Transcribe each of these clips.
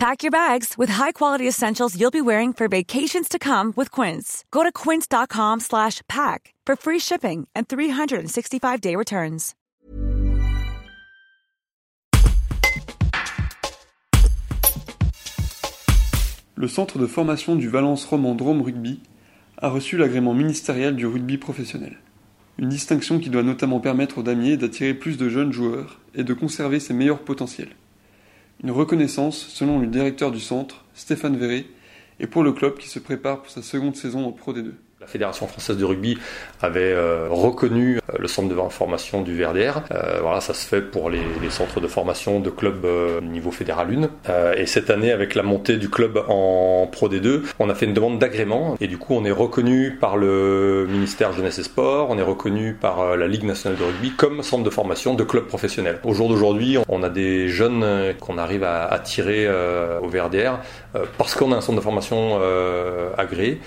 Pack your bags with high-quality essentials you'll be wearing for vacations to come with Quince. Go to quince.com slash pack for free shipping and 365-day returns. Le centre de formation du Valence Roman Drôme Rugby a reçu l'agrément ministériel du rugby professionnel. Une distinction qui doit notamment permettre au damier d'attirer plus de jeunes joueurs et de conserver ses meilleurs potentiels. Une reconnaissance, selon le directeur du centre, Stéphane Verret, et pour le club qui se prépare pour sa seconde saison en Pro D2. La Fédération française de rugby avait euh, reconnu euh, le centre de formation du VRDR. Euh, voilà, ça se fait pour les, centres de formation de clubs niveau fédéral 1. et cette année, avec la montée du club en Pro D2, on a fait une demande d'agrément et du coup, on est reconnu par le ministère Jeunesse et Sport, on est reconnu par la Ligue nationale de rugby comme centre de formation de clubs professionnels. Au jour d'aujourd'hui, on a des jeunes qu'on arrive à attirer au VRDR parce qu'on a un centre de formation agréé.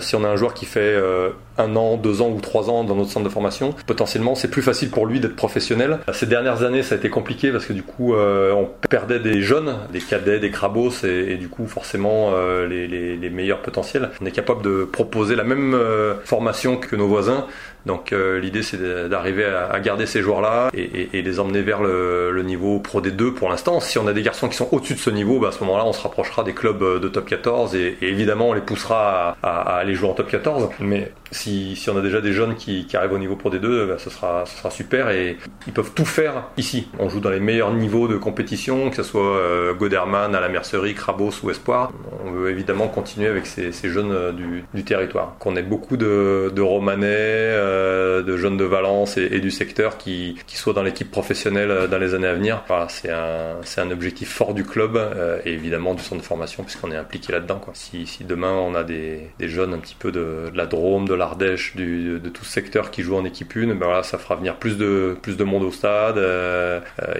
Si on a un joueur qui fait euh, un an, deux ans ou trois ans dans notre centre de formation, potentiellement c'est plus facile pour lui d'être professionnel. Ces dernières années ça a été compliqué parce que du coup euh, on perdait des jeunes, des cadets, des crabos et, du coup forcément euh, les, les, meilleurs potentiels. On est capable de proposer la même formation que nos voisins donc euh, l'idée c'est d'arriver à, garder ces joueurs-là et, les emmener vers le, niveau Pro D2 pour l'instant. Si on a des garçons qui sont au-dessus de ce niveau, bah, à ce moment-là on se rapprochera des clubs euh, de top 14 et, évidemment on les poussera à, aller jouer en top 14. Mais si, on a déjà des jeunes qui, arrivent au niveau Pro D2, bah, ce, sera, super et ils peuvent tout faire ici. On joue dans les meilleurs niveaux de compétition, que ce soit euh, Goderman, à la Mercerie, Krabos ou Espoir. On veut évidemment continuer avec ces, jeunes du, territoire. Qu'on ait beaucoup de, de Romanais, euh, de jeunes de Valence et, du secteur qui, qui soient dans l'équipe professionnelle euh, dans les années à venir. C'est un, un objectif fort du club euh, et évidemment du centre de formation puisqu'on est impliqué là-dedans. Si, si, demain on a des, des, jeunes un petit peu de, la Drôme, de l'Ardèche, de, tout ce secteur qui jouent en équipe 1, ben voilà, ça fera venir plus de, plus de monde au stade.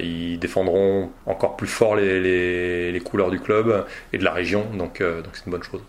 ils défendront encore plus fort les, les, les, couleurs du club et de la région, donc, donc c'est une bonne chose.